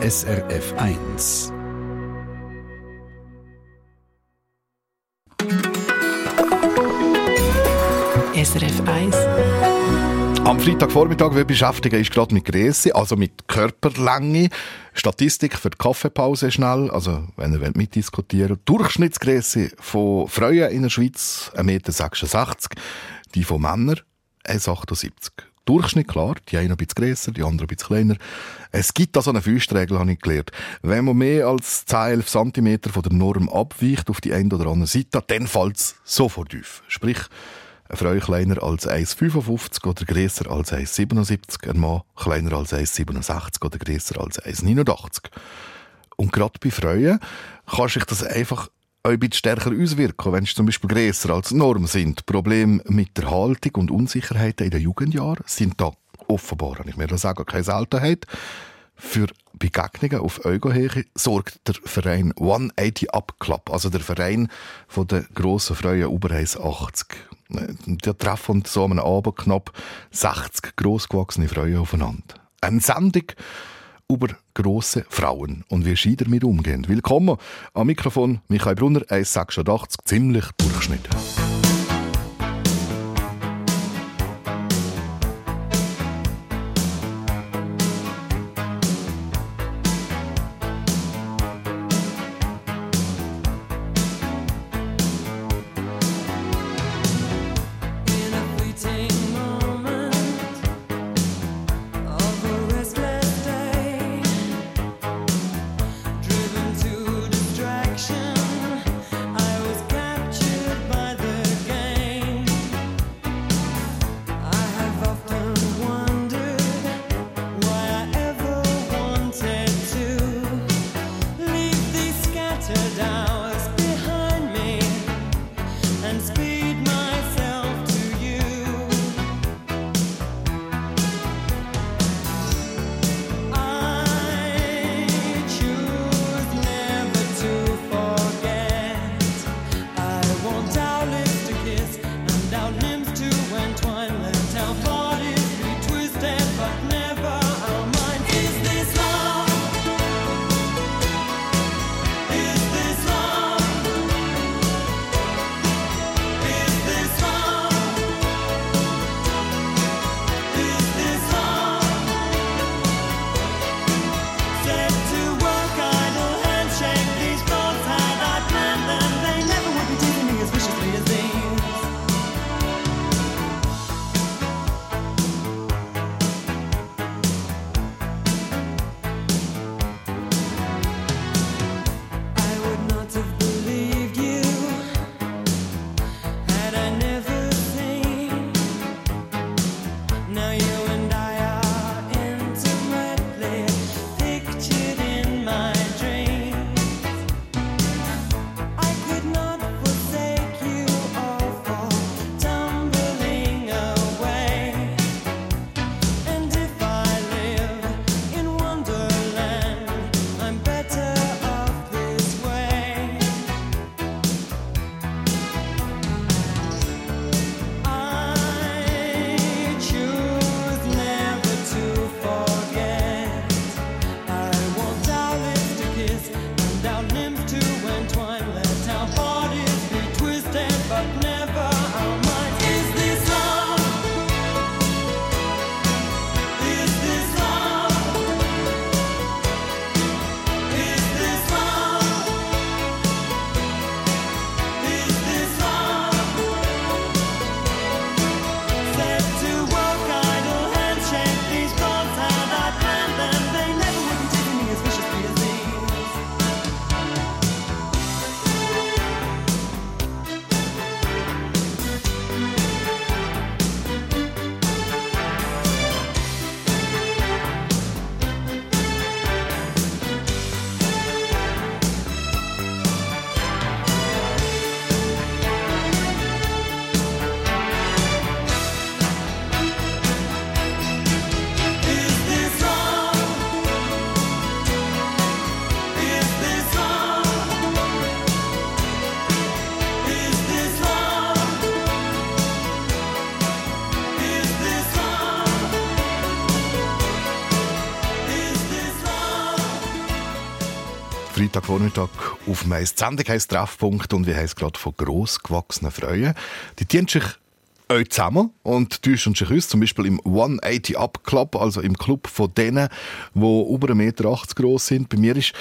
SRF 1. SRF 1. Am Freitagvormittag wir beschäftigen ist gerade mit Größe, also mit Körperlänge. Statistik für die Kaffeepause schnell, also wenn ihr mitdiskutieren wollt. Durchschnittsgröße von Frauen in der Schweiz 1,66 m, die von Männern 1,78 m. Durchschnitt klar, die einen ein bisschen grösser, die anderen ein bisschen kleiner. Es gibt da so eine Faustregel, habe ich gelernt. Wenn man mehr als 10, 11 cm von der Norm abweicht auf die eine oder andere Seite, dann fällt es sofort auf. Sprich, eine Frau kleiner als 1,55 oder grösser als 1,77, ein Mann kleiner als 1,67 oder grösser als 1,89. Und gerade bei Frauen kann sich das einfach ein bisschen stärker auswirken, wenn sie zum Beispiel grösser als Norm sind. Probleme mit der Haltung und Unsicherheiten in den Jugendjahren sind da offenbar, ich mir das sagen, keine Seltenheit. Für Begegnungen auf Augenhöhe sorgt der Verein 180 Up Club, also der Verein von der grossen Frauen über 1,80. Der treffen so am Abend knapp 60 grossgewachsene Frauen aufeinander. Eine Sendung über grosse Frauen und wie sie damit umgehen. Willkommen am Mikrofon Michael Brunner, 1,86, ziemlich Durchschnitt. Freitagvormittag auf Mais. Die Sendung heisst Treffpunkt und wir haben es gerade von grossgewachsenen Freuen. Die dienen sich euch zusammen und täuschen sich uns, zum Beispiel im 180 Up Club, also im Club von denen, die über 1,80 Meter groß sind. Bei mir ist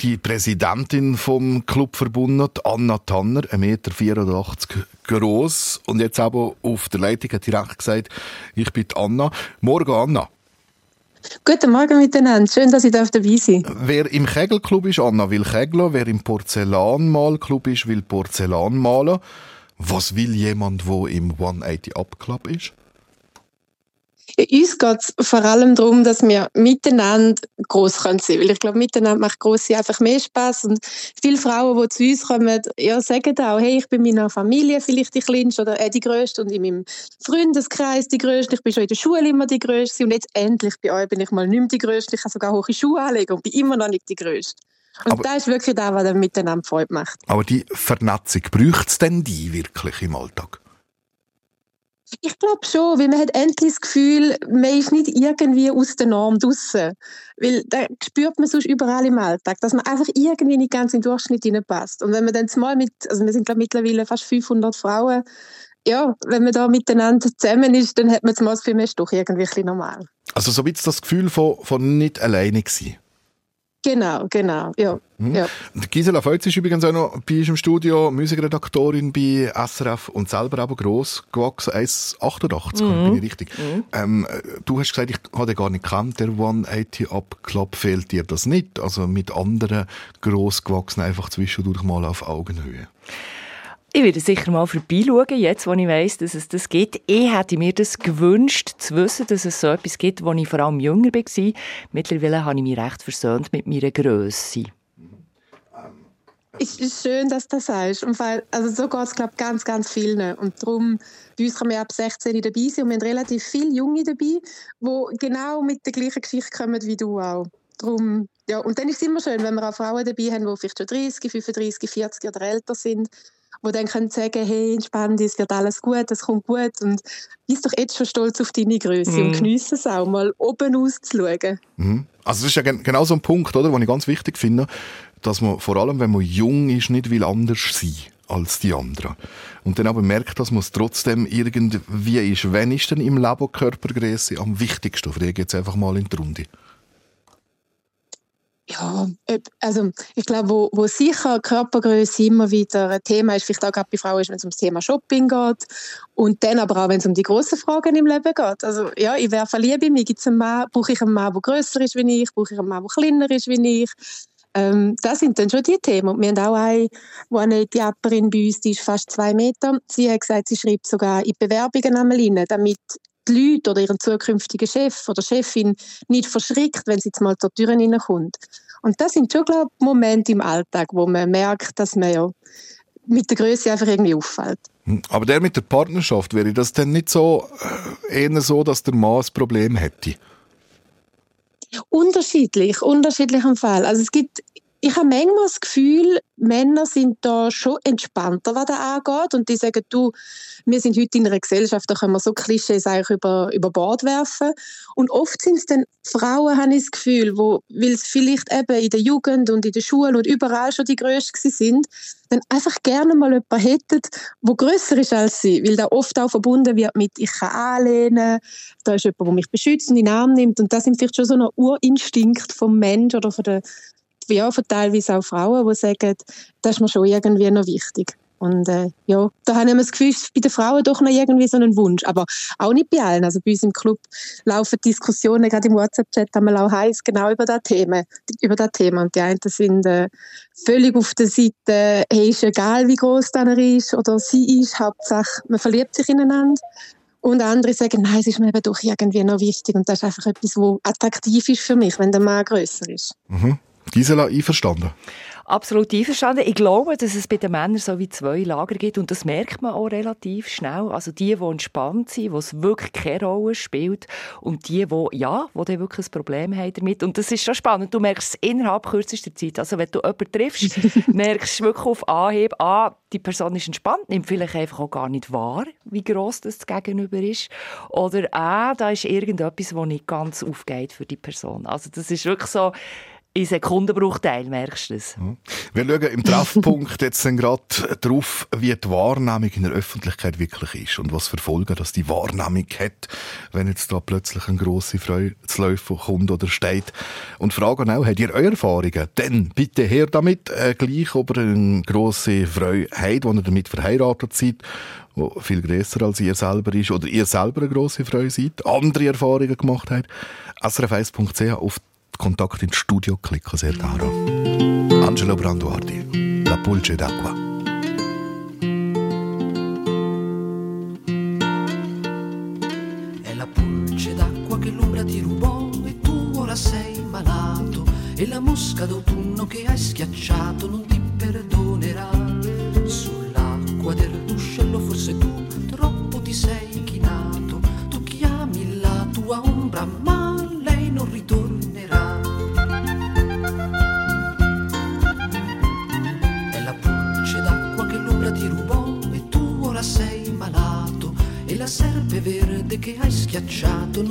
die Präsidentin vom Club verbunden, Anna Tanner, 1,84 Meter groß und jetzt aber auf der Leitung hat direkt gesagt, ich bin Anna. Morgen, Anna. Guten Morgen miteinander. Schön, dass ich dabei sein darf. Wer im Kegelclub ist, Anna will kegeln. Wer im Porzellanmalclub ist, will Porzellan malen. Was will jemand, der im 180 Up Club ist? Uns geht es vor allem darum, dass wir miteinander gross sein können. Weil ich glaube, miteinander macht grosse einfach mehr Spaß. Und viele Frauen, die zu uns kommen, ja, sagen auch, hey, ich bin in meiner Familie vielleicht die Kleinste oder äh, die Größte und in meinem Freundeskreis die Größte. Ich bin schon in der Schule immer die Größte. Und jetzt endlich bei euch bin ich mal nicht mehr die Größte. Ich kann sogar hohe Schuhe anlegen und bin immer noch nicht die Größte. Und aber, das ist wirklich das, was dann miteinander Freude macht. Aber die Vernetzung, braucht es denn die wirklich im Alltag? Ich glaube schon, weil man hat endlich das Gefühl, man ist nicht irgendwie aus der Norm draussen. Weil da spürt man sonst überall im Alltag, dass man einfach irgendwie nicht ganz den Durchschnitt hineinpasst. Und wenn man dann mal mit, also wir sind glaube mittlerweile fast 500 Frauen, ja, wenn man da miteinander zusammen ist, dann hat man das für mich doch irgendwie ein normal. Also so wie das Gefühl von, von nicht alleine sein. Genau, genau, ja. Mhm. ja. Gisela Feutz ist übrigens auch noch bei uns im Studio, Musikredaktorin bei SRF und selber aber gross gewachsen, 1,88, mhm. bin ich richtig. Mhm. Ähm, du hast gesagt, ich habe den gar nicht gekannt, der 180 Up Club, fehlt dir das nicht? Also mit anderen gross gewachsen, einfach zwischendurch mal auf Augenhöhe? Ich werde sicher mal vorbeischauen, jetzt, wo ich weiss, dass es das gibt. Ich hätte mir das gewünscht, zu wissen, dass es so etwas gibt, wo ich vor allem jünger war. Mittlerweile habe ich mich recht versöhnt mit meiner Grösse. Es ist schön, dass du das sagst. Und weil, also so geht es, glaube ich, ganz, ganz vielen. Und darum, bei uns kann man ab 16 dabei sein und wir haben relativ viele Junge dabei, die genau mit der gleichen Geschichte kommen wie du auch. Darum, ja, und dann ist es immer schön, wenn wir auch Frauen dabei haben, die vielleicht schon 30, 35, 40 oder älter sind die dann können sagen hey, entspann dich, es wird alles gut, es kommt gut und bist doch jetzt schon stolz auf deine Größe mm. und genieße es auch mal, oben auszuschauen. Mm. Also das ist ja genau so ein Punkt, oder, den ich ganz wichtig finde, dass man vor allem, wenn man jung ist, nicht will anders sein als die anderen. Und dann aber merkt, dass man es trotzdem irgendwie ist. Wenn ist denn im Leben Körpergröße am wichtigsten? Frage jetzt einfach mal in die Runde. Ja, also ich glaube, wo, wo sicher Körpergröße immer wieder ein Thema ist, vielleicht auch gerade bei Frauen, ist, wenn es um das Thema Shopping geht und dann aber auch, wenn es um die grossen Fragen im Leben geht. Also ja, ich wäre verliebt in mich. Gibt's einen Mann, brauche ich einen Mann, der grösser ist wie ich? Brauche ich einen Mann, der kleiner ist wie ich? Ähm, das sind dann schon die Themen. Und wir haben auch eine, wo eine Diaperin bei uns, die ist fast zwei Meter. Sie hat gesagt, sie schreibt sogar in Bewerbungen einmal rein, damit die Leute oder ihren zukünftigen Chef oder Chefin nicht verschrickt, wenn sie jetzt mal zur Tür hineinkommt. Und das sind schon, glaube ich, Momente im Alltag, wo man merkt, dass man ja mit der Größe einfach irgendwie auffällt. Hm, aber der mit der Partnerschaft, wäre das denn nicht so äh, eher so, dass der Mann ein Problem hätte? Unterschiedlich, unterschiedlich im Fall. Also es gibt ich habe manchmal das Gefühl, Männer sind da schon entspannter, was das angeht. Und die sagen, du, wir sind heute in einer Gesellschaft, da können wir so Klischees eigentlich über, über Bord werfen. Und oft sind es dann Frauen, habe ich das Gefühl, weil es vielleicht eben in der Jugend und in der Schule und überall schon die Größten sind, dann einfach gerne mal jemanden hätten, der grösser ist als sie. Weil da oft auch verbunden wird mit, ich kann anlehnen, da ist jemand, der mich beschützt und in den Arm nimmt. Und das sind vielleicht schon so ein Urinstinkt vom Mensch oder von der ja, von teilweise auch Frauen, die sagen, das ist mir schon irgendwie noch wichtig. Und äh, ja, da haben wir das Gefühl, bei den Frauen doch noch irgendwie so einen Wunsch. Aber auch nicht bei allen. Also bei uns im Club laufen Diskussionen, gerade im WhatsApp-Chat haben wir auch heiß genau über das Thema. Über das Thema. Und die einen sind äh, völlig auf der Seite, hey, ist egal, wie groß er ist oder sie ist, Hauptsache, man verliebt sich ineinander. Und andere sagen, nein, es ist mir eben doch irgendwie noch wichtig. Und das ist einfach etwas, was attraktiv ist für mich, wenn der Mann grösser ist. Mhm. Gisela, einverstanden? Absolut einverstanden. Ich glaube, dass es bei den Männern so wie zwei Lager gibt und das merkt man auch relativ schnell. Also die, die entspannt sind, wo es wirklich keine Rolle spielt und die, die, ja, die dann wirklich ein Problem haben damit. Und das ist schon spannend. Du merkst es innerhalb kürzester Zeit. Also wenn du jemanden triffst, merkst du wirklich auf Anhieb, ah, die Person ist entspannt, nimmt vielleicht einfach auch gar nicht wahr, wie gross das Gegenüber ist. Oder ah, da ist irgendetwas, das nicht ganz aufgeht für die Person. Also das ist wirklich so, in Sekundenbruchteil, merkst du es. Mhm. Wir schauen im Treffpunkt jetzt gerade darauf, wie die Wahrnehmung in der Öffentlichkeit wirklich ist und was für Folgen dass die Wahrnehmung hat, wenn jetzt da plötzlich eine grosse Freude zu laufen kommt oder steht. Und fragen auch, habt ihr eure Erfahrungen? Dann bitte her damit, äh, gleich ob ihr eine grosse Freude habt, wenn ihr damit verheiratet seid wo viel grösser als ihr selber ist oder ihr selber eine grosse Freude seid, andere Erfahrungen gemacht habt. srf1.ch auf Kontakt ins Studio klicken, sehr caro. Angelo Branduardi, La Pulce d'acqua. È la pulce d'acqua che l'ombra ti rubò e tu ora sei malato e la mosca d'autunno che hai schiacciato non ti perdonerà. Sull'acqua del ruscello forse tu troppo ti sei schiacciato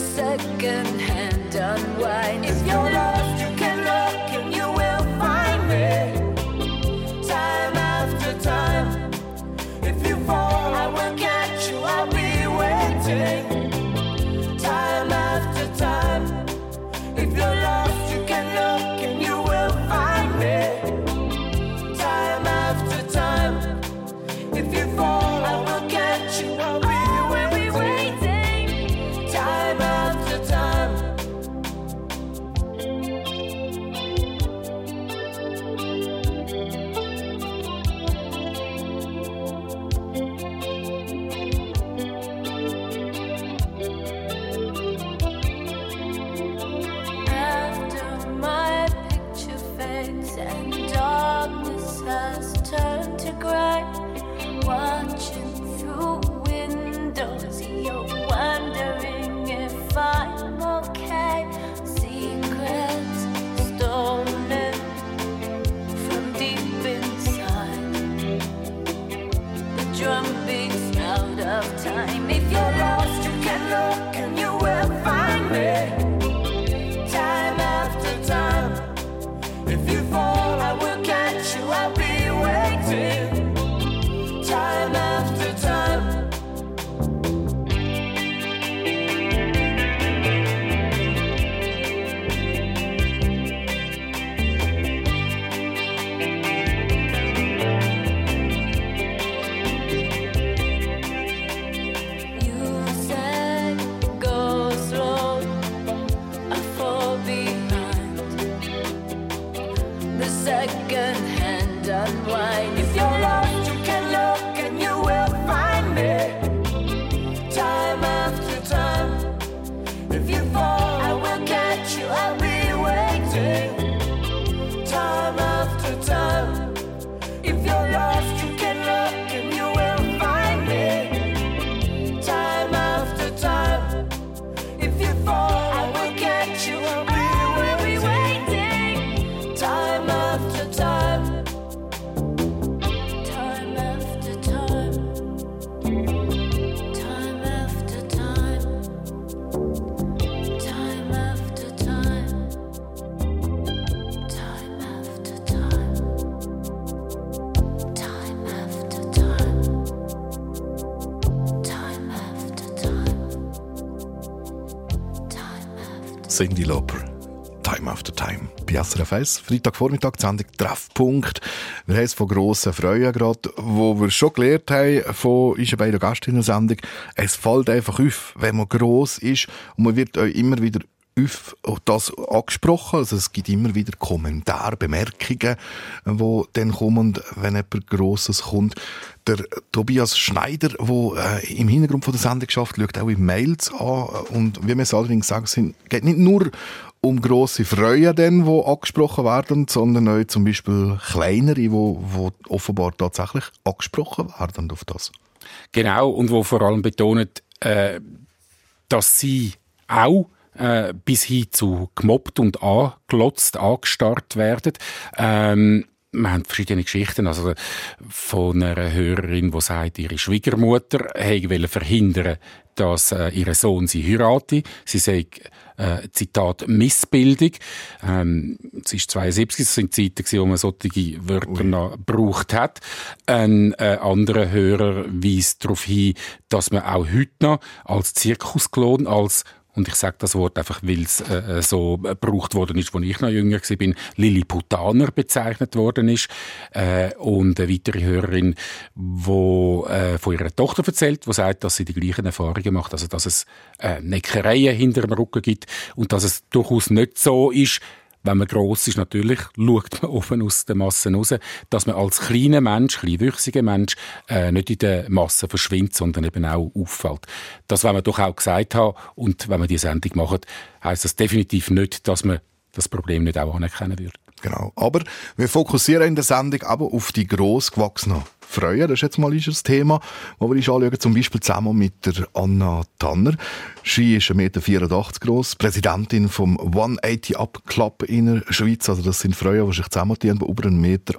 second hand unwind. If you're and. Cindy Lauper. Time after Time. Bei SRF 1, Freitagvormittag, Sendung Treffpunkt. Wir haben es von grossen Freuen gerade, wo wir schon gelernt haben von unseren beiden Gastinnen-Sendung. Es fällt einfach auf, wenn man gross ist und man wird euch immer wieder das angesprochen. Also es gibt immer wieder Kommentare, Bemerkungen, die dann kommen, wenn jemand Grosses kommt. Der Tobias Schneider, der äh, im Hintergrund von der Sendung schafft, schaut auch in Mails an. Und wie wir es allerdings sagen, es geht nicht nur um grosse Freuen, die angesprochen werden, sondern auch zum Beispiel kleinere, die offenbar tatsächlich angesprochen werden auf das. Genau, und wo vor allem betont, äh, dass sie auch äh, bis hin zu gemobbt und angelotzt, angestarrt werden. Ähm, wir haben verschiedene Geschichten, also von einer Hörerin, die sagt, ihre Schwiegermutter wollte verhindern, dass äh, ihr Sohn sie heirate. Sie sagt, äh, Zitat, Missbildung. Ähm, es ist 72, das sind Zeiten, wo man solche Wörter noch gebraucht hat. Ein äh, anderer Hörer weist darauf hin, dass man auch heute noch als Zirkusklon, als und ich sage das Wort einfach, weil es äh, so gebraucht worden ist, als ich noch jünger war, Lilliputaner bezeichnet worden ist. Äh, und eine weitere Hörerin, die äh, von ihrer Tochter erzählt, die sagt, dass sie die gleichen Erfahrungen macht, also dass es äh, Neckereien hinter dem Rücken gibt. Und dass es durchaus nicht so ist, wenn man gross ist, natürlich schaut man offen aus der Masse raus, dass man als kleiner Mensch, kleinwüchsiger Mensch, äh, nicht in der Masse verschwindet, sondern eben auch auffällt. Das wollen wir doch auch gesagt haben. Und wenn wir diese Sendung machen, heisst das definitiv nicht, dass man das Problem nicht auch anerkennen würde. Genau. Aber wir fokussieren in der Sendung aber auf die grossgewachsenen Freuen. Das ist jetzt mal unser Thema, wo wir uns anschauen, zum Beispiel zusammen mit der Anna Tanner. Sie ist 1,84 Meter groß, Präsidentin vom 180 Up Club in der Schweiz. Also das sind Freuen, die sich zusammentun, die über 1,80 Meter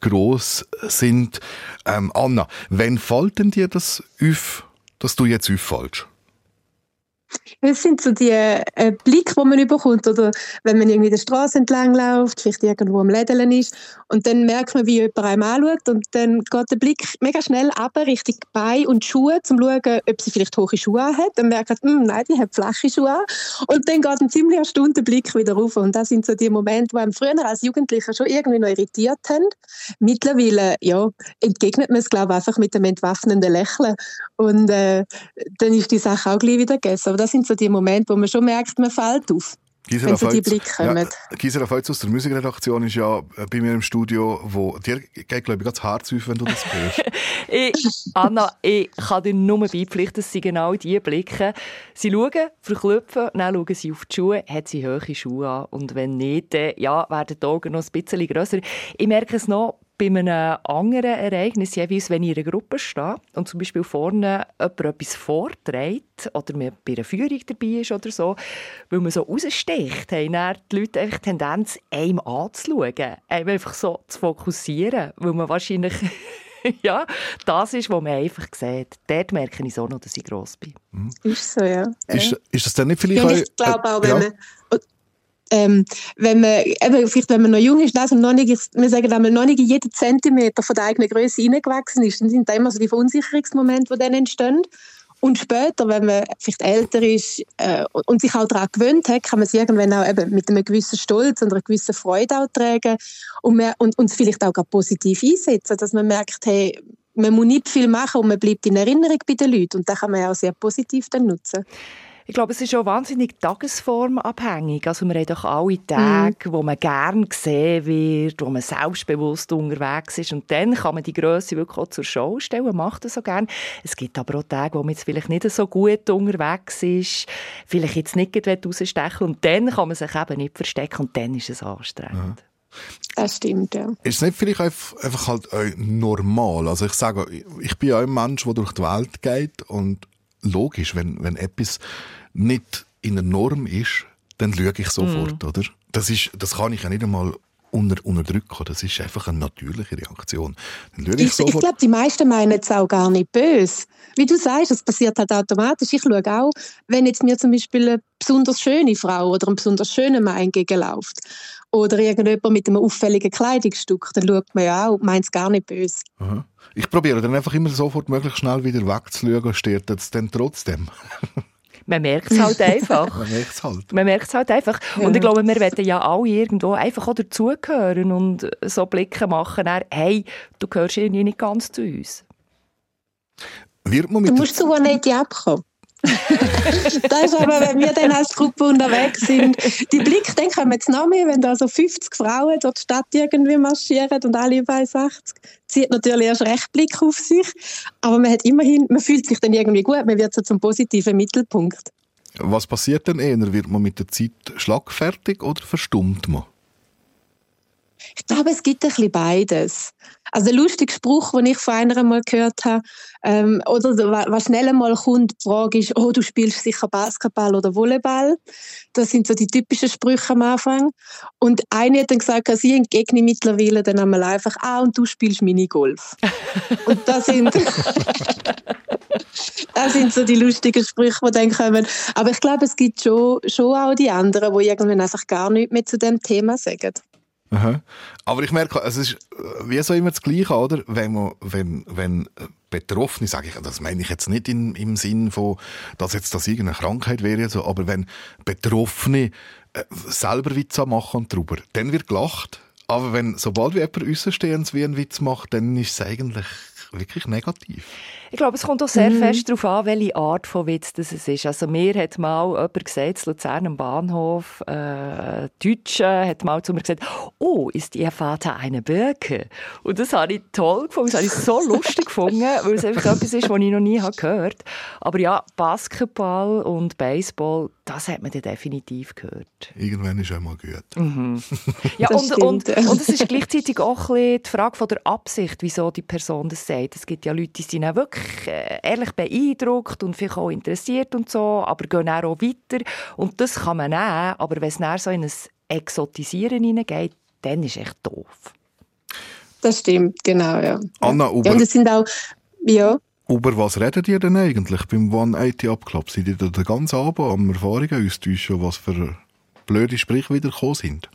groß sind. Ähm, Anna, wann fällt denn dir das auf, dass du jetzt auffällst? Es sind so die äh, Blicke, die man überkommt, oder wenn man irgendwie der Straße entlang läuft, vielleicht irgendwo am Lädeln ist, und dann merkt man, wie jemand einem anschaut, und dann geht der Blick mega schnell ab Richtung Bein und Schuhe, um zu schauen, ob sie vielleicht hohe Schuhe hat. Dann merkt man, hm, nein, die hat flache Schuhe. Und dann geht ein ziemlich erstaunter Blick wieder rauf. Und das sind so die Momente, die einem früher als Jugendlicher schon irgendwie noch irritiert haben. Mittlerweile, ja, entgegnet man es, glaube ich, einfach mit einem entwaffnenden Lächeln. Und äh, dann ist die Sache auch gleich wieder gegessen. Das sind so die Momente, wo man schon merkt, man fällt auf. Gisela wenn so die Feutz- Blicke kommen. Ja, Gisela Feutz aus der Musikredaktion ist ja äh, bei mir im Studio, wo dir geht, glaube ich, ganz Herz auf, wenn du das hörst. Ich, Anna, ich kann dir nur beipflichten, es sind genau diese Blicke. Sie schauen, verklopfen, dann schauen sie auf die Schuhe, hat sie hohe Schuhe an. Und wenn nicht, dann, ja, werden die Augen noch ein bisschen grösser. Ich merke es noch bei einem anderen Ereignis, jeweils, wenn ich in einer Gruppe stehe und zum Beispiel vorne jemand etwas vorträgt oder man bei einer Führung dabei ist oder so, weil man so raussticht, haben dann die Leute einfach die Tendenz, einem anzuschauen, einem einfach so zu fokussieren, weil man wahrscheinlich ja, das ist, was man einfach sieht. Dort merke ich so noch, dass ich gross bin. Ist so, ja. Ist, ist das dann nicht vielleicht Ja, auch- ich glaube auch, wenn ja? man ähm, wenn man, eben, vielleicht wenn man noch jung ist, also noch nicht, wir sagen einmal, noch nicht jeden Zentimeter von der eigenen Größe hineingewachsen ist, dann sind da immer so die Verunsicherungsmomente, die dann entstehen. Und später, wenn man vielleicht älter ist äh, und sich auch daran gewöhnt hat, kann man es irgendwann auch eben mit einem gewissen Stolz und einer gewissen Freude auch tragen und, man, und, und vielleicht auch positiv einsetzen, dass man merkt, hey, man muss nicht viel machen und man bleibt in Erinnerung bei den Leuten und das kann man auch sehr positiv dann nutzen. Ich glaube, es ist auch wahnsinnig tagesformabhängig. Also wir haben doch alle Tage, wo man gern gesehen wird, wo man selbstbewusst unterwegs ist. Und dann kann man die Größe wirklich auch zur Show stellen, man macht das so gern. Es gibt aber auch Tage, wo man jetzt vielleicht nicht so gut unterwegs ist, vielleicht jetzt nicht rausstechen und dann kann man sich eben nicht verstecken und dann ist es anstrengend. Das stimmt, ja. Ist es nicht vielleicht einfach, einfach halt normal? Also ich sage, ich bin ja ein Mensch, der durch die Welt geht und logisch, wenn, wenn etwas nicht in der Norm ist, dann schaue ich sofort, oder? Das, ist, das kann ich ja nicht einmal unter, unterdrücken. Das ist einfach eine natürliche Reaktion. Ich, Ich, ich glaube, die meisten meinen es auch gar nicht böse. Wie du sagst, es passiert halt automatisch. Ich schaue auch, wenn jetzt mir zum Beispiel eine besonders schöne Frau oder ein besonders schöner Mann entgegenläuft oder irgendjemand mit einem auffälligen Kleidungsstück, dann schaut man ja auch und meint es gar nicht böse. Aha. Ich probiere dann einfach immer sofort möglichst schnell wieder wegzuschauen, steht es dann trotzdem. Man merkt es halt einfach. Man merkt es halt. Man merkt es halt einfach. Und ich glaube, wir wollen ja alle irgendwo einfach auch dazugehören und so Blicke machen, nach, hey, du gehörst irgendwie nicht ganz zu uns. Wird man Du mit musst zu Annette abkommen. das ist aber, wenn wir dann als Gruppe unterwegs sind, die Blicke, dann kommen jetzt noch mehr, wenn da so 50 Frauen durch die Stadt irgendwie marschieren und alle bei 60, zieht natürlich erst recht Blick auf sich. Aber man hat immerhin, man fühlt sich dann irgendwie gut, man wird so zum positiven Mittelpunkt. Was passiert denn eher? Wird man mit der Zeit schlagfertig oder verstummt man? Ich glaube, es gibt ein bisschen beides. Also der lustige Spruch, den ich von einer mal gehört habe, ähm, oder was schnell mal kommt, die Frage ist, oh, du spielst sicher Basketball oder Volleyball. Das sind so die typischen Sprüche am Anfang. Und eine hat dann gesagt, sie entgegne mittlerweile dann einmal einfach, ah, und du spielst Minigolf. und das sind... Das sind so die lustigen Sprüche, die dann kommen. Aber ich glaube, es gibt schon, schon auch die anderen, die irgendwann einfach gar nichts mehr zu dem Thema sagen. Aha. Aber ich merke, es ist äh, wie so immer das Gleiche, oder? Wenn, man, wenn, wenn Betroffene, sage ich, das meine ich jetzt nicht in, im Sinn von, dass jetzt das irgendeine Krankheit wäre, so, aber wenn Betroffene äh, selber Witze machen drüber, dann wird gelacht. Aber wenn, sobald wie jemand Außenstehendes wie einen Witz macht, dann ist es eigentlich wirklich negativ. Ich glaube, es kommt auch sehr fest darauf an, welche Art von Witz das es ist. Also mir hat mal jemand gesagt, in Luzern am Bahnhof, äh, Deutsche hat mal zu mir gesagt, oh, ist Ihr Vater eine Birke? Und das habe ich toll gefunden, das habe ich so lustig gefunden, weil es einfach etwas ist, was ich noch nie habe gehört Aber ja, Basketball und Baseball, das hat man dann definitiv gehört. Irgendwann ist einmal gut. Ja, Das und, und, ja. und es ist gleichzeitig auch ein bisschen die Frage von der Absicht, wieso die Person das sagt. Es gibt ja Leute, die sind auch wirklich äh, ehrlich beeindruckt und vielleicht auch interessiert und so, aber gehen auch weiter. Und das kann man nehmen, aber wenn es dann so in ein Exotisieren hineingeht, dann ist es echt doof. Das stimmt, genau, ja. Anna, Ja, über, und es sind auch, ja, über was redet ihr denn eigentlich beim One-80 Seid ihr da den ganzen Abend am Erfahrungen austauschen, was für blöde Sprüche wieder gekommen sind?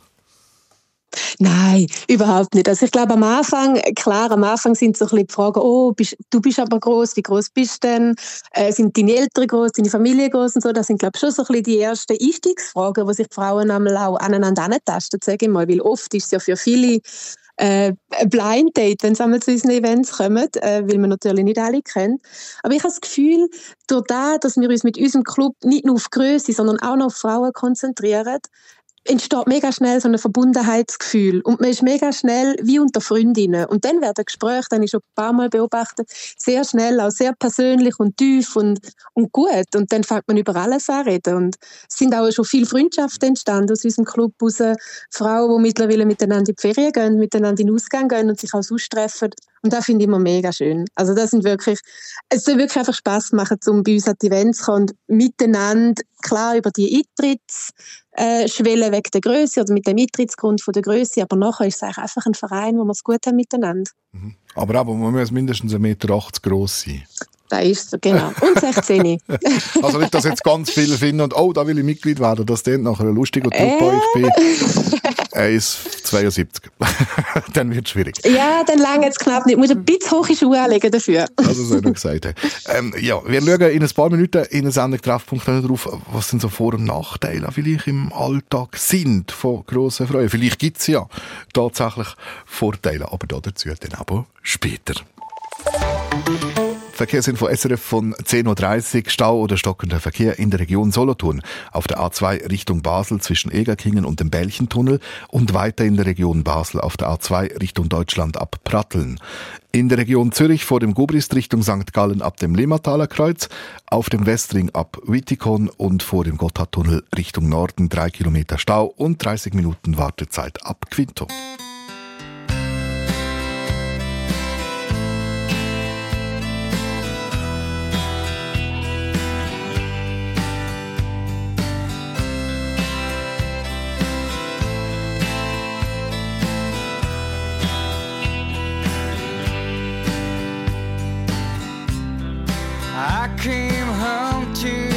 Nein, überhaupt nicht. Also ich glaube am Anfang, klar, am Anfang sind so ein die Fragen, oh, bist, du bist aber groß, wie groß bist du denn? Äh, sind deine Eltern groß, deine Familie groß und so? Das sind, glaube ich, schon so ein die ersten Einstiegsfragen, wo sich die Frauen einmal auch aneinander antasten, sage ich mal, weil oft ist es ja für viele äh, ein Blind Date, wenn sie zu unseren Events kommen, äh, weil man natürlich nicht alle kennt. Aber ich habe das Gefühl, durch das, dass wir uns mit unserem Club nicht nur auf Größe, sondern auch noch auf Frauen konzentrieren, entsteht mega schnell so ein Verbundenheitsgefühl. Und man ist mega schnell wie unter Freundinnen. Und dann werden Gespräche, dann ich schon ein paar Mal beobachtet, sehr schnell, auch sehr persönlich und tief und, und gut. Und dann fängt man über alles an reden. Und es sind auch schon viele Freundschaften entstanden aus unserem Club raus. Frauen, die mittlerweile miteinander in die Ferien gehen, miteinander in den Ausgang gehen und sich auch sonst treffen. Und das finde ich immer mega schön. Also das sind wirklich, es soll wirklich einfach Spass machen, um bei uns an die Events zu kommen und miteinander, klar über die Eintritts, äh, wegen der Größe oder mit dem Eintrittsgrund von der Größe, aber nachher ist es einfach ein Verein, wo wir es gut haben miteinander. Aber aber man muss mindestens 1,80 Meter groß sein. Da ist so, genau. Und 16. Also nicht, dass jetzt ganz viele finden und oh, da will ich Mitglied werden, das klingt nachher ein lustiger Äh. Truppe. Ich bin 1,72. Dann wird es schwierig. ja, dann lange jetzt knapp nicht. Ich muss ein bisschen hohe Schuhe anlegen dafür. Also so noch gesagt. Ähm, ja, wir schauen in ein paar Minuten in der Sendung Treffpunkt darauf, was denn so Vor- und Nachteile vielleicht im Alltag sind von grossen Freuden. Vielleicht gibt es ja tatsächlich Vorteile, aber dazu dann aber später. Verkehrsinfo SRF von 10.30 Uhr. Stau oder stockender Verkehr in der Region Solothurn. Auf der A2 Richtung Basel zwischen Egerkingen und dem Bällchentunnel und weiter in der Region Basel auf der A2 Richtung Deutschland ab Pratteln. In der Region Zürich vor dem Gubrist Richtung St. Gallen ab dem Limataler Kreuz, auf dem Westring ab Wittikon und vor dem Gotthardtunnel Richtung Norden drei Kilometer Stau und 30 Minuten Wartezeit ab Quinto. I came home today,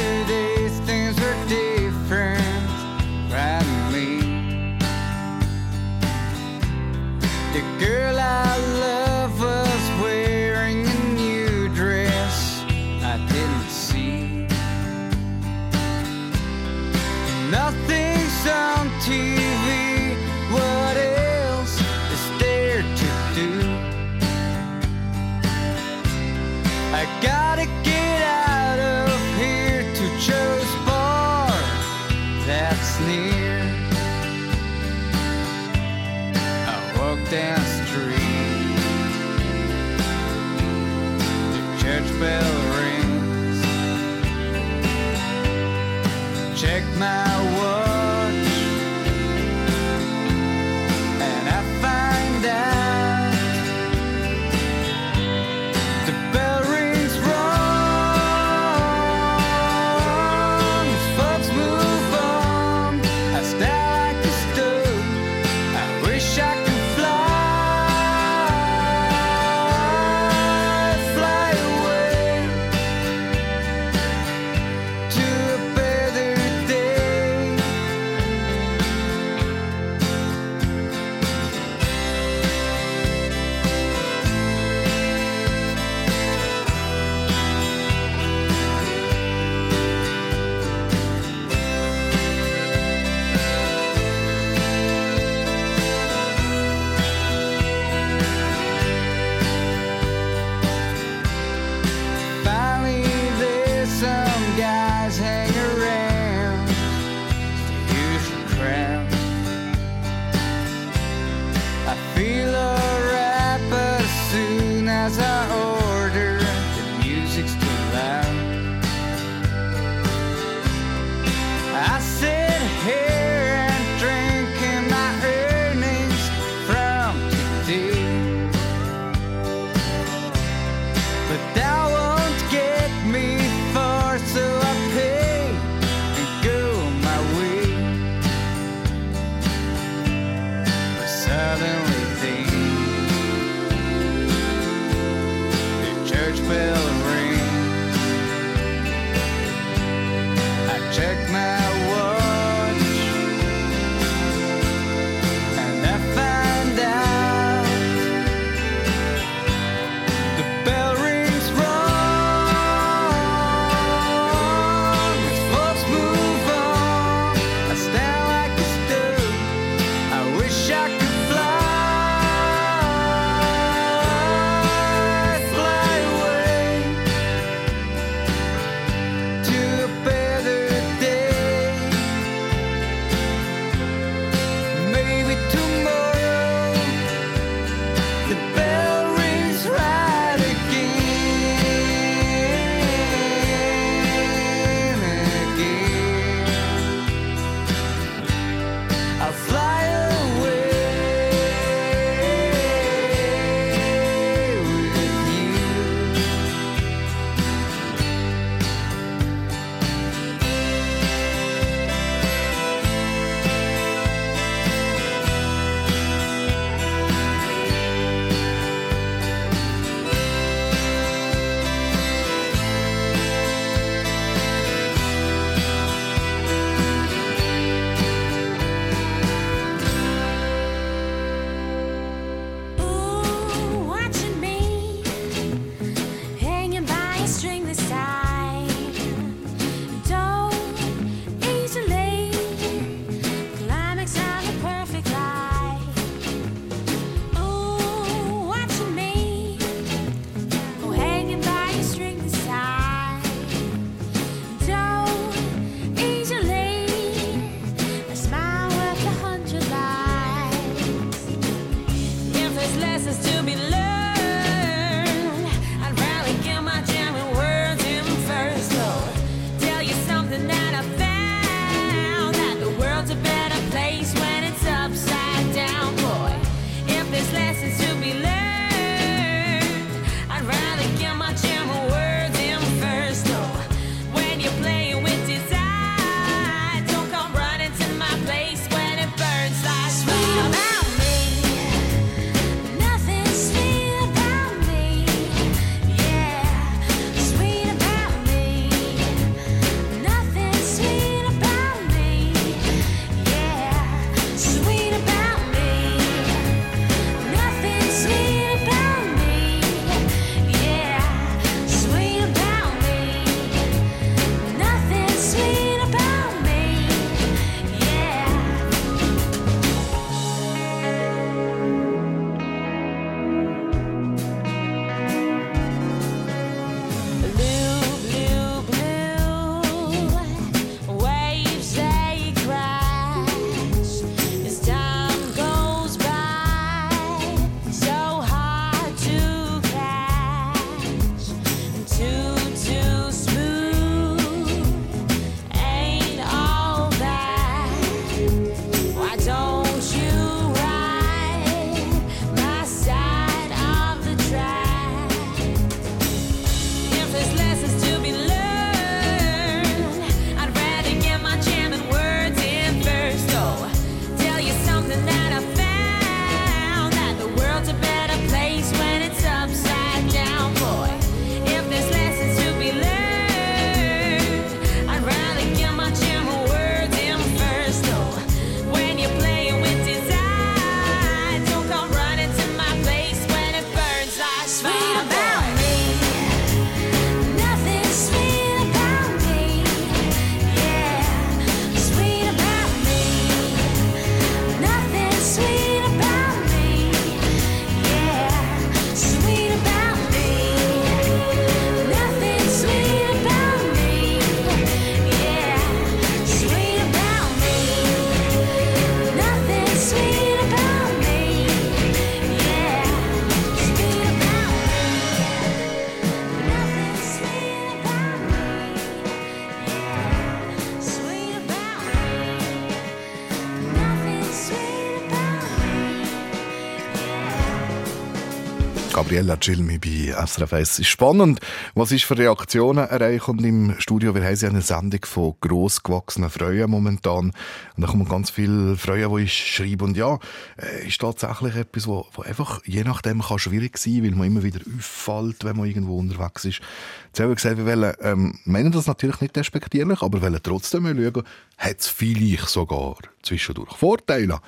Gabriella Gilmi bei SRF 1. Es ist spannend, was ist für Reaktionen erreicht und im Studio, wir haben ja eine Sendung von grossgewachsenen Freuen momentan und da kommen ganz viele Freuen, die ich schreibe und ja, äh, ist tatsächlich etwas, wo, wo einfach je nachdem kann schwierig sein, weil man immer wieder auffällt, wenn man irgendwo unterwegs ist. Jetzt haben wir gesagt, wir wollen, ähm, meinen das natürlich nicht respektierlich, aber wollen trotzdem mal schauen, hat es vielleicht sogar zwischendurch Vorteile,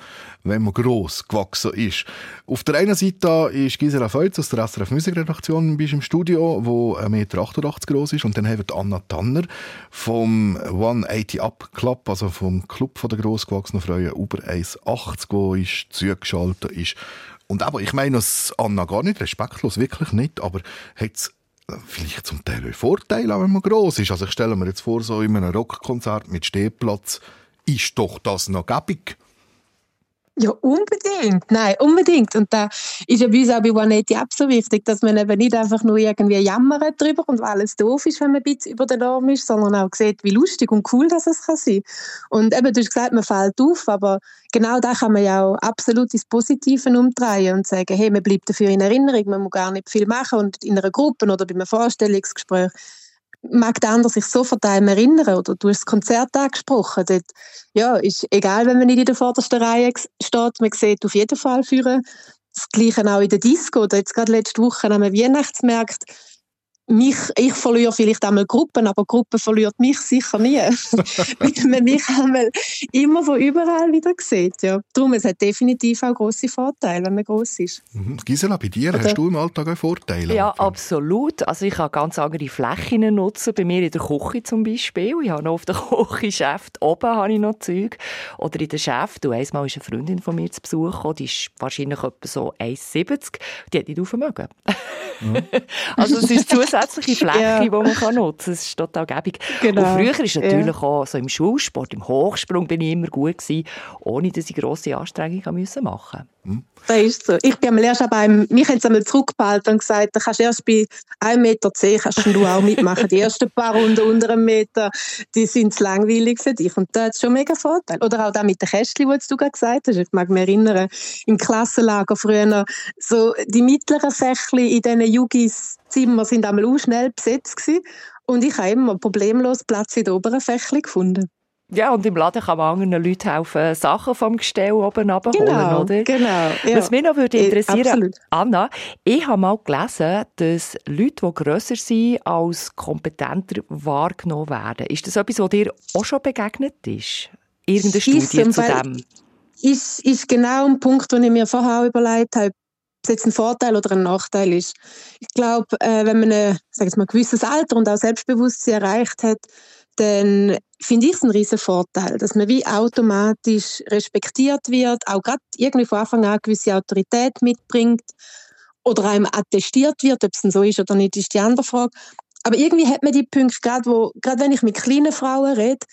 wenn man gross gewachsen ist. Auf der einen Seite ist Gisela Feutz aus der SRF Musikredaktion bei im Studio, wo 1,88 Meter groß ist. Und dann haben wir Anna Tanner vom 180 Up Club, also vom Club der grossgewachsenen Frauen über 1,80, wo ist zugeschaltet ist. Und aber, ich meine das Anna gar nicht respektlos, wirklich nicht, aber hat vielleicht zum Teil auch Vorteile, wenn man gross ist. Also ich stelle mir jetzt vor, so in einem Rockkonzert mit Stehplatz, ist doch das noch gäbig. Ja, unbedingt. Nein, unbedingt. Und da ist ja bei uns auch bei 180 Up so wichtig, dass man eben nicht einfach nur irgendwie jammert drüber und alles doof ist, wenn man ein bisschen über den Norm ist, sondern auch sieht, wie lustig und cool das es kann sein. Und eben, du hast gesagt, man fällt auf, aber genau da kann man ja auch absolut ins Positive umdrehen und sagen, hey, man bleibt dafür in Erinnerung, man muss gar nicht viel machen und in einer Gruppe oder bei einem Vorstellungsgespräch mag der andere sich sofort an erinnern oder du hast das Konzert angesprochen. Dort, ja, ist egal, wenn man nicht in der vordersten Reihe steht, man sieht auf jeden Fall führen. Das Gleiche auch in der Disco oder jetzt gerade letzte Woche am Weihnachtsmarkt. Mich, ich verliere vielleicht einmal Gruppen, aber Gruppe verliert mich sicher nie. Weil man mich einmal immer von überall wieder sieht. Ja. Darum, es hat definitiv auch grosse Vorteile, wenn man gross ist. Mhm. Gisela, bei dir Oder- hast du im Alltag auch Vorteile? Ja, absolut. Also ich kann ganz andere Flächen nutzen. Bei mir in der Küche zum Beispiel. Ich habe noch auf der Küchenchef oben habe ich noch Zeug. Oder in der Chef. Du, einmal ist eine Freundin von mir zu Besuch gekommen. Die ist wahrscheinlich etwa so 1,70. Die hat nicht aufmögen. also es ist zusätzliche Fläche, Ja. die man kann nutzen kann. Es ist total gäbig. Genau. Und früher ist Ja. natürlich auch so im Schulsport, im Hochsprung bin ich immer gut gewesen, ohne dass ich grosse Anstrengungen haben müssen machen Das ist so. Ich bin einmal erst beim, mich haben sie einmal zurückgehalten und gesagt, da kannst erst bei 1,10 Meter kannst du auch mitmachen. Die ersten paar Runden unter einem Meter, die sind zu langweilig für dich. Und da hat schon mega Vorteil. Oder auch da mit den Kästchen, die du gerade gesagt hast. Ich mag mich erinnern, im Klassenlager früher, so die mittleren Fächli in diesen Jugis-Zimmern sind einmal auch schnell besetzt gewesen. Und ich habe immer problemlos Platz in den oberen Fächli gefunden. Ja, und im Laden kann man anderen Leuten helfen, Sachen vom Gestell oben abholen, Genau, oder? genau. Ja. Was mich noch würde Eh, interessieren, absolut. Anna, ich habe mal gelesen, dass Leute, die grösser sind, als kompetenter wahrgenommen werden. Ist das etwas, was dir auch schon begegnet ist? Irgendeine Ist Studie zu dem? ist, ist genau ein Punkt, den ich mir vorher auch überlegt habe, ob es jetzt ein Vorteil oder ein Nachteil ist. Ich glaube, äh, wenn man ein, mal, ein gewisses Alter und auch Selbstbewusstsein erreicht hat, dann finde ich es einen riesen Vorteil, dass man wie automatisch respektiert wird, auch gerade irgendwie von Anfang an eine gewisse Autorität mitbringt oder einem attestiert wird, ob es denn so ist oder nicht, ist die andere Frage. Aber irgendwie hat man die Punkte, gerade wo, gerade wenn ich mit kleinen Frauen rede,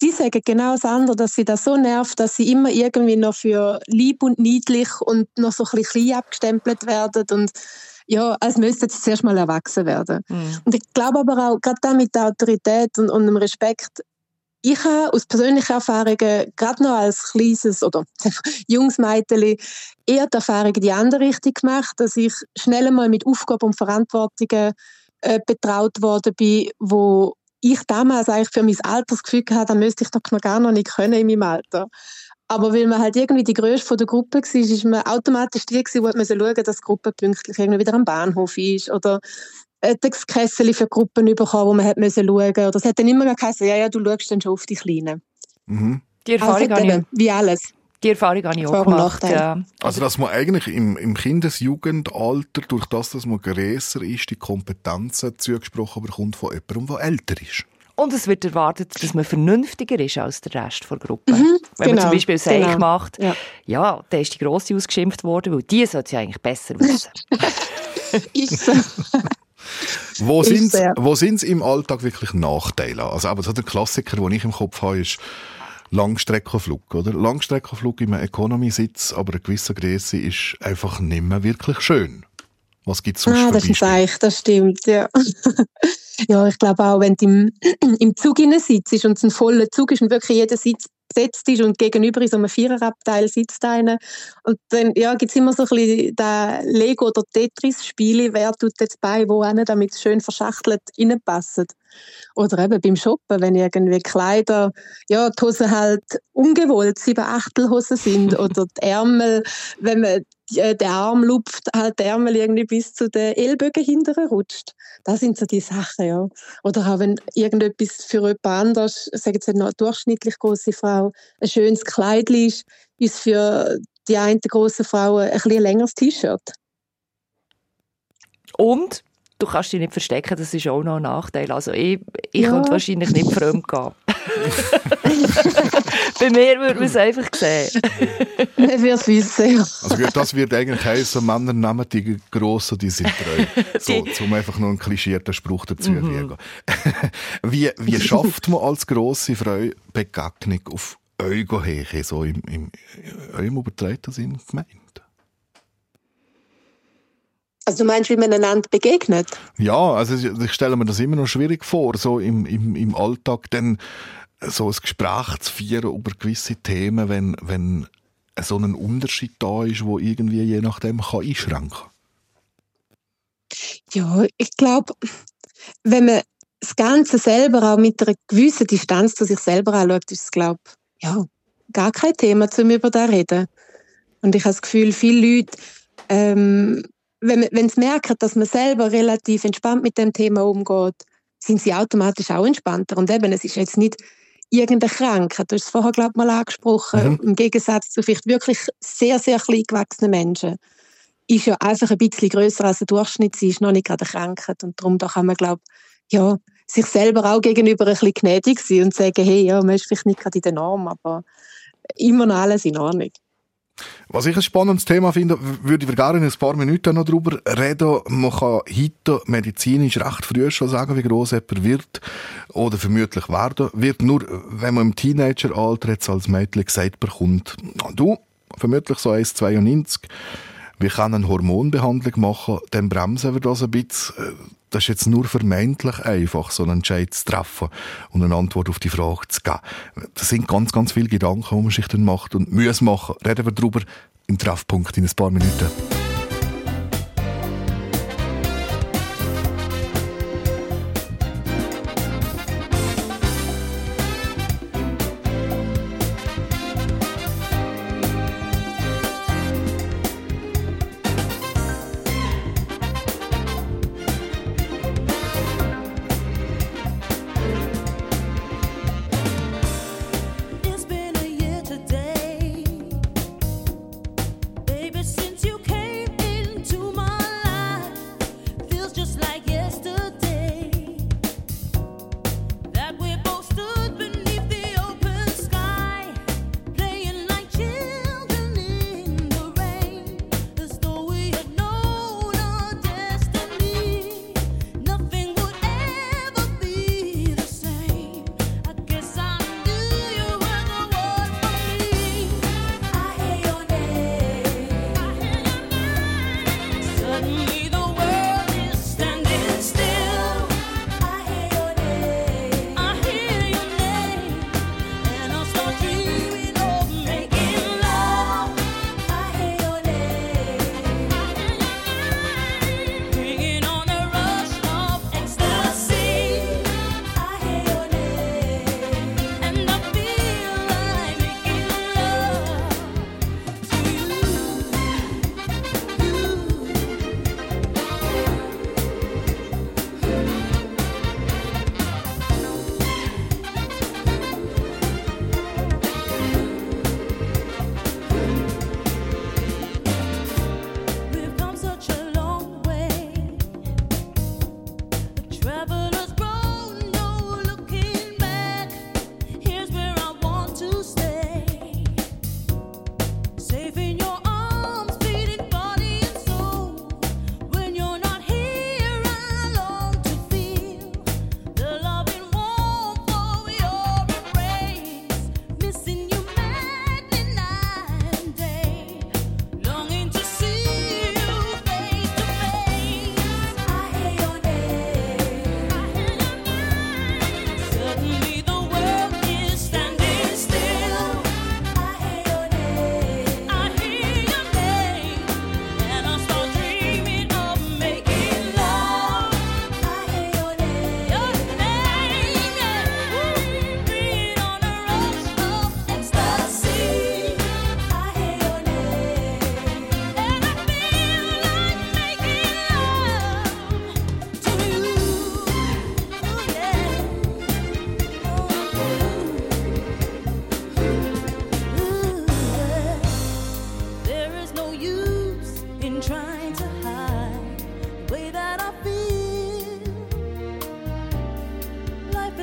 die sagen genau das andere, dass sie das so nervt, dass sie immer irgendwie noch für lieb und niedlich und noch so ein bisschen klein abgestempelt werden und ja, als müssten sie zuerst mal erwachsen werden. Mhm. Und ich glaube aber auch, gerade da mit der Autorität und, und dem Respekt, ich habe aus persönlichen Erfahrungen, gerade noch als kleines oder junges Mädchen, eher die Erfahrung in die andere Richtung gemacht, dass ich schnell einmal mit Aufgaben und Verantwortungen äh, betraut worden bin, wo ich damals eigentlich für mein Alter das Gefühl hatte, das müsste ich doch noch gar noch nicht können in meinem Alter. Aber weil man halt irgendwie die Größte von der Gruppe war, ist man automatisch die gewesen, wo man schauen musste, dass die Gruppe pünktlich irgendwie wieder am Bahnhof ist oder das Kessel für Gruppen bekommen, wo man hat müssen schauen Oder es hat dann immer geheißen, ja, ja, du schaust dann schon auf die Kleinen. Mhm. Die Also Erfahrung, habe ich, eben, wie alles. die Erfahrung habe ich auch gemacht. Ja. Also, dass man eigentlich im, im Kindesjugendalter, durch das, dass man grösser ist, die Kompetenzen zugesprochen bekommt von jemandem, der älter ist. Und es wird erwartet, dass man vernünftiger ist als der Rest der Gruppe. Wenn man genau, zum Beispiel ein Seich genau. macht, Ja. ja, dann ist die Grosse ausgeschimpft worden, weil die sollte ja eigentlich besser wissen. Ist so. Wo Ist sind wo sind's im Alltag wirklich Nachteile? Also, aber so der Klassiker, den ich im Kopf habe, ist Langstreckenflug, oder? Langstreckenflug im Economy-Sitz, aber eine gewisse Größe ist einfach nicht mehr wirklich schön. Was gibt's sonst Ah, für das ist Beispiele? Zeich, das stimmt, ja. ja, ich glaube auch, wenn du im, im Zug sitzt und es ein voller Zug ist und wirklich jeder Sitz besetzt ist und gegenüber in so einem Viererabteil sitzt einer. Und dann ja, gibt es immer so ein bisschen das Lego- oder Tetris-Spiele, wer tut jetzt bei wo hin, damit es schön verschachtelt reinpasst. Oder eben beim Shoppen, wenn irgendwie Kleider, ja, die Hosen halt ungewollt sieben Achtelhosen sind oder die Ärmel, wenn man der Arm lupft, halt der Ärmel irgendwie bis zu den Ellbogen hinterher rutscht. Das sind so die Sachen, ja. Oder auch wenn irgendetwas für jemand anders, sagen jetzt noch eine durchschnittlich große Frau, ein schönes Kleid ist, ist für die eine große Frau ein bisschen längeres T-Shirt. Und du kannst dich nicht verstecken, das ist auch noch ein Nachteil. Also ich, ich Ja. könnte wahrscheinlich nicht fremd gehen. Bei mir würde man es einfach sehen. Ich würde es wissen. Also das wird eigentlich heißen, Männer nehmen die Grossen, die sind treu. So, um einfach noch einen klischierten Spruch dazu zu Mhm. wie, wie schafft man als grosse Frau Begegnung auf Augenhöhe, so im, im, im übertreten Sinn gemeint? Also du meinst, wie man einander begegnet? Ja, also ich ich stelle mir das immer noch schwierig vor, so im, im, im Alltag dann so ein Gespräch zu führen über gewisse Themen, wenn, wenn so ein Unterschied da ist, wo irgendwie je nachdem kann einschränken kann. Ja, ich glaube, wenn man das Ganze selber auch mit einer gewissen Distanz zu sich selber anschaut, ist es, glaube ja, gar kein Thema, um über das zu reden. Und ich habe das Gefühl, viele Leute, ähm, wenn, sie merken, dass man selber relativ entspannt mit dem Thema umgeht, sind sie automatisch auch entspannter. Und eben, es ist jetzt nicht irgendeine Krankheit. Du hast es vorher, glaube ich, mal angesprochen. Im Gegensatz zu vielleicht wirklich sehr, sehr klein gewachsenen Menschen ist ja einfach ein bisschen größer als der Durchschnitt. Sie ist noch nicht gerade eine Krankheit. Und darum da kann man, glaube ja, sich selber auch gegenüber ein bisschen gnädig sein und sagen, hey, ja, man ist vielleicht nicht gerade in der Norm, aber immer noch alles in Ordnung. Was ich ein spannendes Thema finde, würde ich gerne in ein paar Minuten noch darüber reden. Man kann heute medizinisch recht früh schon sagen, wie groß jemand wird oder vermutlich werden wird. Nur wenn man im Teenageralter jetzt als Mädchen gesagt bekommt, du, vermutlich so 1,92, wir können eine Hormonbehandlung machen, dann bremsen wir das ein bisschen. Das ist jetzt nur vermeintlich einfach, so einen Entscheid zu treffen und eine Antwort auf die Frage zu geben. Das sind ganz, ganz viele Gedanken, die man sich dann macht und muss machen. Reden wir darüber im Treffpunkt in ein paar Minuten.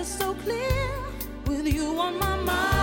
so clear with you on my mind.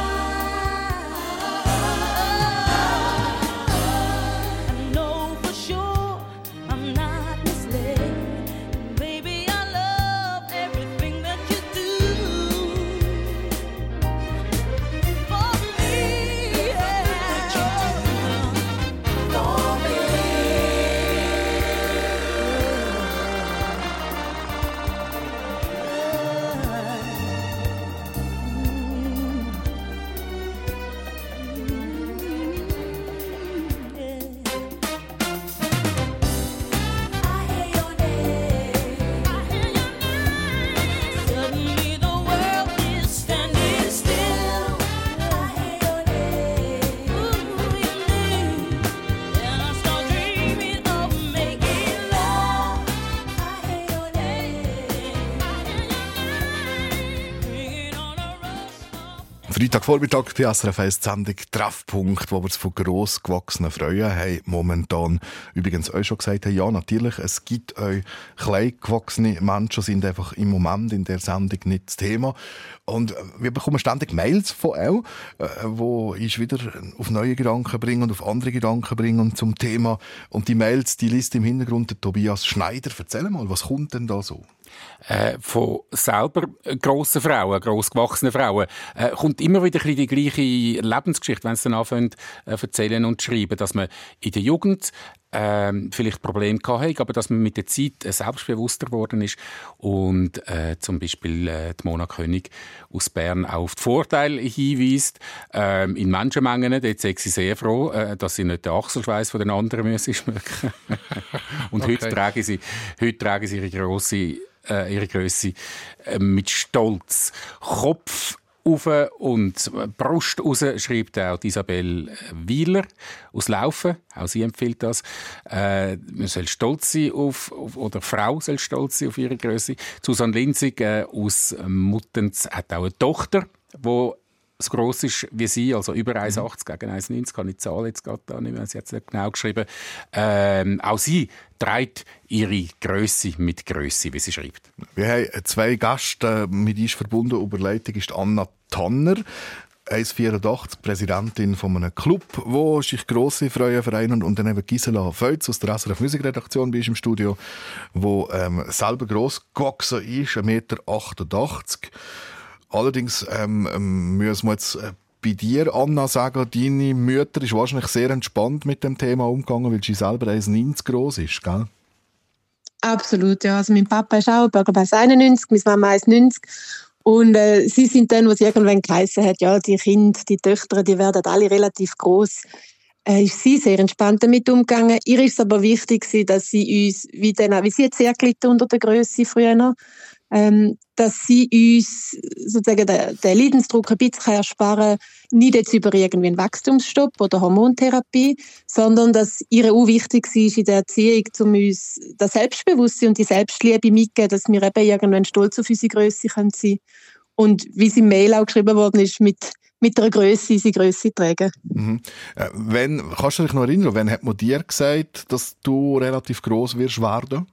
Freitagvormittag bei SRF 1 die Sendung Treffpunkt, wo wir es von gross gewachsenen Freuen haben. Momentan übrigens euch schon gesagt haben, ja, natürlich, es gibt euch klein gewachsene Menschen, sind einfach im Moment in der Sendung nicht das Thema. Und wir bekommen ständig Mails von euch, äh, wo ich wieder auf neue Gedanken bringen und auf andere Gedanken bringen zum Thema. Und die Mails, die liest im Hintergrund der Tobias Schneider. Erzähl mal, was kommt denn da so? äh, von selber grossen Frauen, gross gewachsenen Frauen, äh, kommt immer wieder die gleiche Lebensgeschichte, wenn sie dann anfangen äh, erzählen und schreiben, dass man in der Jugend ähm, vielleicht Probleme gehabt hat, aber dass man mit der Zeit äh, selbstbewusster geworden ist und äh, zum Beispiel äh, die Mona König aus Bern auch auf die Vorteile hinweist. Ähm, in Menschenmengen, dort sei sie sehr froh, äh, dass sie nicht den Achselschweiß von den anderen müssen schmecken. und Okay. heute tragen sie, heute tragen sie ihre grosse äh, ihre Größe äh, mit Stolz. Kopf auf und Brust raus, schreibt auch Isabel Wieler aus Laufen. Auch sie empfiehlt das. Äh, man soll stolz sein auf, auf, oder Frau soll stolz sein auf ihre Größe. Susanne Linzig äh, aus Muttenz hat auch eine Tochter, die so gross ist wie sie, also über 1,80 gegen 1,90, kann ich die Zahl jetzt gerade da nicht mehr, sie hat es nicht genau geschrieben. Ähm, auch sie trägt ihre Größe mit Größe, wie sie schreibt. Wir haben zwei Gäste mit uns verbunden. Über Leitung ist Anna Tanner. 1,84, Präsidentin von einem Club, wo sich grosse Freuen vereinen und dann eben Gisela Feutz aus der SRF Musikredaktion bei uns im Studio, wo ähm, selber gross gewachsen ist, 1,88 Meter. Allerdings ähm, ähm, müssen wir jetzt äh, bei dir, Anna, sagen, deine Mutter ist wahrscheinlich sehr entspannt mit dem Thema umgegangen, weil sie selber 1,90 groß ist, gell? Absolut, ja. Also mein Papa ist auch Bürgermeister 91, meine Mama 1,90. Und äh, sie sind dann, was irgendwann geheißen hat, ja, die Kinder, die Töchter, die werden alle relativ groß. Äh, ist sie sehr entspannt damit umgegangen. Ihr ist es aber wichtig, dass sie uns, wie, dann, wie sie jetzt sehr gelitten unter der Größe früher dass sie uns sozusagen den, den Leidensdruck ein bisschen ersparen nicht jetzt über irgendwie einen Wachstumsstopp oder Hormontherapie, sondern dass ihr auch wichtig war in der Erziehung, um uns das Selbstbewusstsein und die Selbstliebe mitzugeben, dass wir eben irgendwann stolz auf unsere Größe sein können. Und wie es im Mail auch geschrieben worden ist, mit, mit einer Größe unsere Größe tragen. Mhm. Äh, wenn, kannst du dich noch erinnern, wann hat man dir gesagt, dass du relativ groß wirst werden?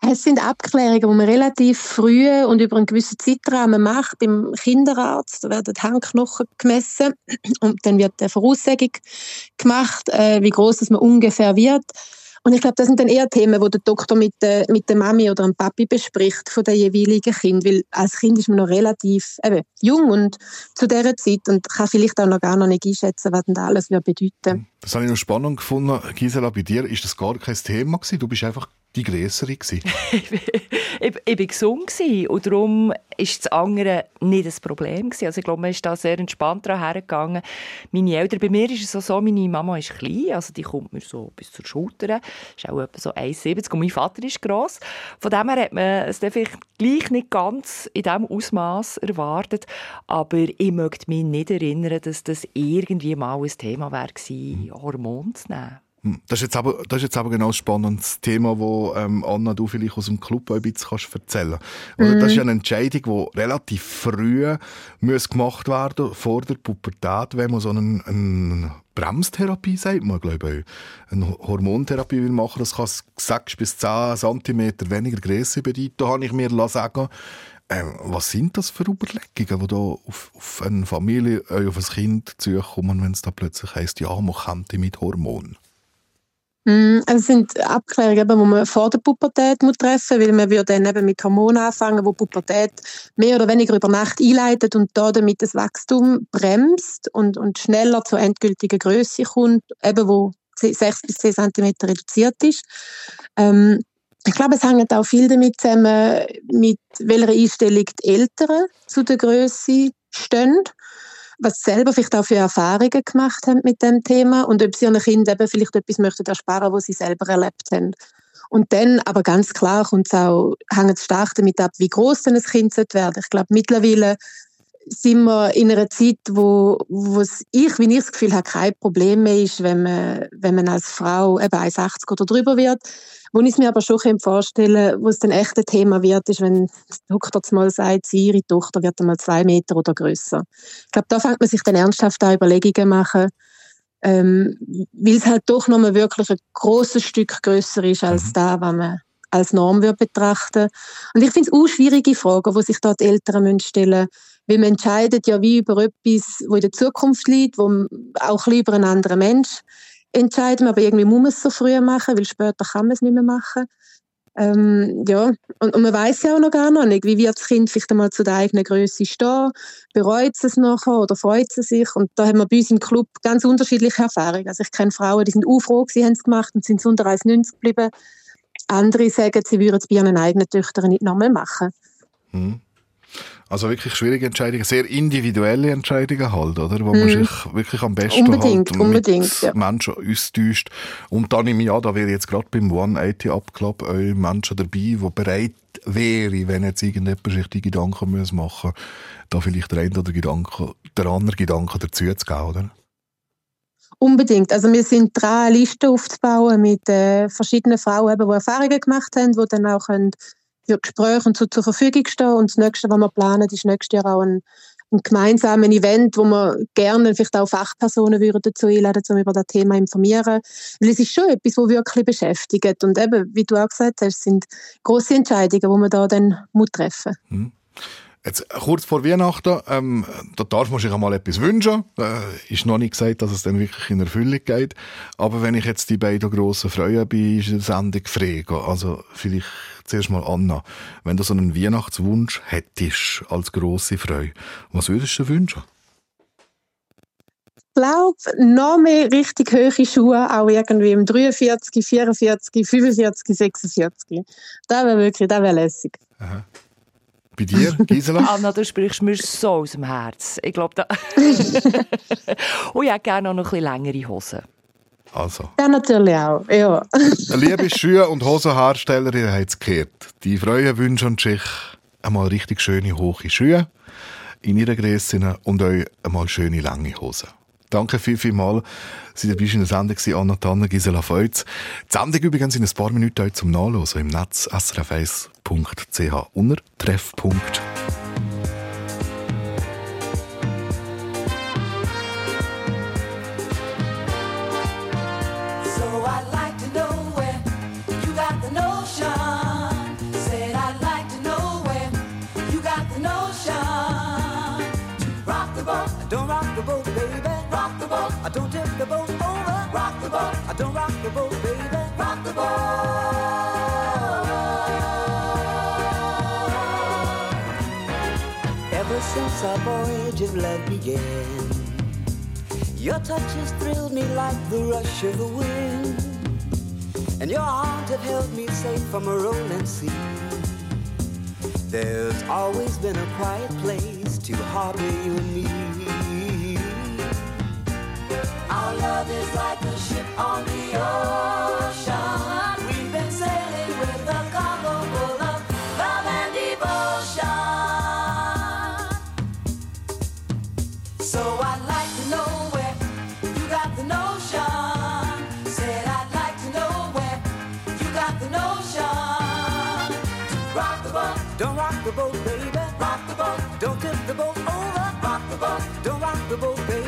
Es sind Abklärungen, die man relativ früh und über einen gewissen Zeitrahmen macht. Beim Kinderarzt werden die Handknochen gemessen und dann wird eine Voraussagung gemacht, äh, wie groß man ungefähr wird. Und ich glaube, das sind dann eher Themen, die der Doktor mit der, mit der Mami oder dem Papi bespricht von der jeweiligen Kind, weil als Kind ist man noch relativ eben, jung und zu dieser Zeit und kann vielleicht auch noch gar noch nicht einschätzen, was das alles bedeuten. Das habe ich noch spannend gefunden. Gisela, bei dir ist das gar kein Thema gewesen. Du bist einfach die Größere ich, ich, ich war gesund und darum ist das andere nicht das Problem. Also ich glaube, man ist da sehr entspannt hergegangen. Meine Eltern, bei mir ist es so, meine Mama ist klein, also die kommt mir so bis zur Schulter, ist auch etwa so 1,70 und mein Vater ist gross. Von dem her hat man es vielleicht gleich nicht ganz in diesem Ausmaß erwartet, aber ich möchte mich nicht erinnern, dass das irgendwie mal ein Thema wäre Hormone zu nehmen. Das ist jetzt aber, das ist jetzt aber genau ein spannendes Thema, wo ähm, Anna, du vielleicht aus dem Club ein bisschen erzählen kannst. Das ist ja eine Entscheidung, die relativ früh muss gemacht werden vor der Pubertät, wenn man so eine, eine Bremstherapie, sagt man, glaube ich, eine Hormontherapie will machen. Das kann 6 bis 10 cm weniger Größe bedeuten. Habe ich mir sagen ähm, was sind das für Überlegungen, die da auf, auf eine Familie, äh, auf ein Kind zukommen, wenn es da plötzlich heisst, ja, man könnte mit Hormonen? Mm, Es sind Abklärungen, die man vor der Pubertät treffen muss, weil man würde dann eben mit Hormonen anfangen, wo die Pubertät mehr oder weniger über Nacht einleitet und da damit das Wachstum bremst und, und schneller zur endgültigen Größe kommt, eben wo 6 bis 10 cm reduziert ist. Ähm, ich glaube, es hängt auch viel damit zusammen, mit welcher Einstellung die Eltern zu der Größe stehen was sie selber vielleicht auch für Erfahrungen gemacht haben mit dem Thema und ob sie ihren Kindern eben vielleicht etwas möchten ersparen, was sie selber erlebt haben. Und dann, aber ganz klar, kommt es auch, hängt es stark damit ab, wie groß denn ein Kind werden. Ich glaube, mittlerweile sind wir in einer Zeit, wo, wo ich, wie ich das Gefühl habe, kein Problem mehr ist, wenn man, wenn man als Frau eben 1,80 oder drüber wird. Wo ich es mir aber schon vorstellen kann, wo es dann echt ein Thema wird, ist, wenn die Doktor mal sagt, sie, ihre Tochter wird einmal zwei Meter oder größer. Ich glaube, da fängt man sich dann ernsthaft an Überlegungen machen, ähm, weil es halt doch nochmal wirklich ein großes Stück größer ist als da, was man als Norm wird betrachten. Und ich finde es auch schwierige Fragen, wo sich die Eltern müssen stellen weil man entscheidet ja wie über etwas, wo in der Zukunft liegt, wo auch ein über einen anderen Mensch entscheiden, aber irgendwie muss man es so früh machen, weil später kann man es nicht mehr machen. Ähm, ja, und, und man weiß ja auch noch gar nicht, wie wird das Kind vielleicht einmal zu der eigenen Größe stehen, bereut es nachher oder freut es sich und da haben wir bei uns im Club ganz unterschiedliche Erfahrungen. Also ich kenne Frauen, die sind auch froh, sie haben es gemacht und sind unter 1,90 geblieben. Andere sagen, sie würden es bei ihren eigenen Töchtern nicht nochmal machen. Also wirklich schwierige Entscheidungen, sehr individuelle Entscheidungen halt, oder? Wo man Mhm. sich wirklich am besten Unbedingt, halt unbedingt, mit ja. Menschen austauscht. Und dann im Jahr, da wäre jetzt gerade beim 180 Up Club auch Menschen dabei, die bereit wäre, wenn jetzt irgendjemand sich die Gedanken muss machen da vielleicht der eine oder Gedanke, der andere Gedanke dazu zu geben, oder? Unbedingt. Also wir sind dran, eine Liste aufzubauen mit äh, verschiedenen Frauen, eben, die Erfahrungen gemacht haben, die dann auch können für Gespräche und so zur Verfügung stehen. Und das Nächste, was wir planen, ist nächstes Jahr auch ein, ein gemeinsames Event, wo wir gerne vielleicht auch Fachpersonen würden dazu einladen, um über das Thema zu informieren. Weil es ist schon etwas, das wirklich beschäftigt. Und eben, wie du auch gesagt hast, sind grosse Entscheidungen, die man da dann muss treffen muss. Jetzt, kurz vor Weihnachten, ähm, da darf man sich einmal etwas wünschen. Äh, ist noch nicht gesagt, dass es dann wirklich in Erfüllung geht. Aber wenn ich jetzt die beiden grossen Freuen bei der Sendung frage, also vielleicht zuerst mal Anna, wenn du so einen Weihnachtswunsch hättest als grosse Freude, was würdest du dir wünschen? Ich glaube, noch mehr richtig hohe Schuhe, auch irgendwie im 43, 44, 45, 46. Das wäre wirklich, das wäre lässig. Bei dir, Gisela? Anna, du sprichst mir so aus dem Herz. Ich glaube, da... Und ich hätte gerne auch noch ein bisschen längere Hosen. Also, Ja, natürlich auch, ja. liebe Schuhe- und Hosenherstellerin, haben es gehört. Die Freuen wünschen sich einmal richtig schöne, hohe Schuhe in ihrer Grösse und euch einmal schöne, lange Hosen. Danke viel, viel mal. Sie dabei in der Sendung Anna Tanner, Gisela Feutz. Die Sendung übrigens in ein paar Minuten heute zum Nachlesen im Netz srf1.ch unter Treffpunkt. I don't tip the boat over. Rock the boat. I don't rock the boat, baby. Rock the boat. Ever since our voyage of love began, your touch has thrilled me like the rush of the wind, and your arms have held me safe from a rolling sea. There's always been a quiet place to harbor you and me. Our love is like a ship on the ocean. We've been sailing with a cargo full of love and devotion. So I'd like to know where you got the notion. Said I'd like to know where you got the notion. Rock the boat, Don't rock the boat, baby. rock the boat, Don't tip the boat over. rock the boat, Don't rock the boat, baby.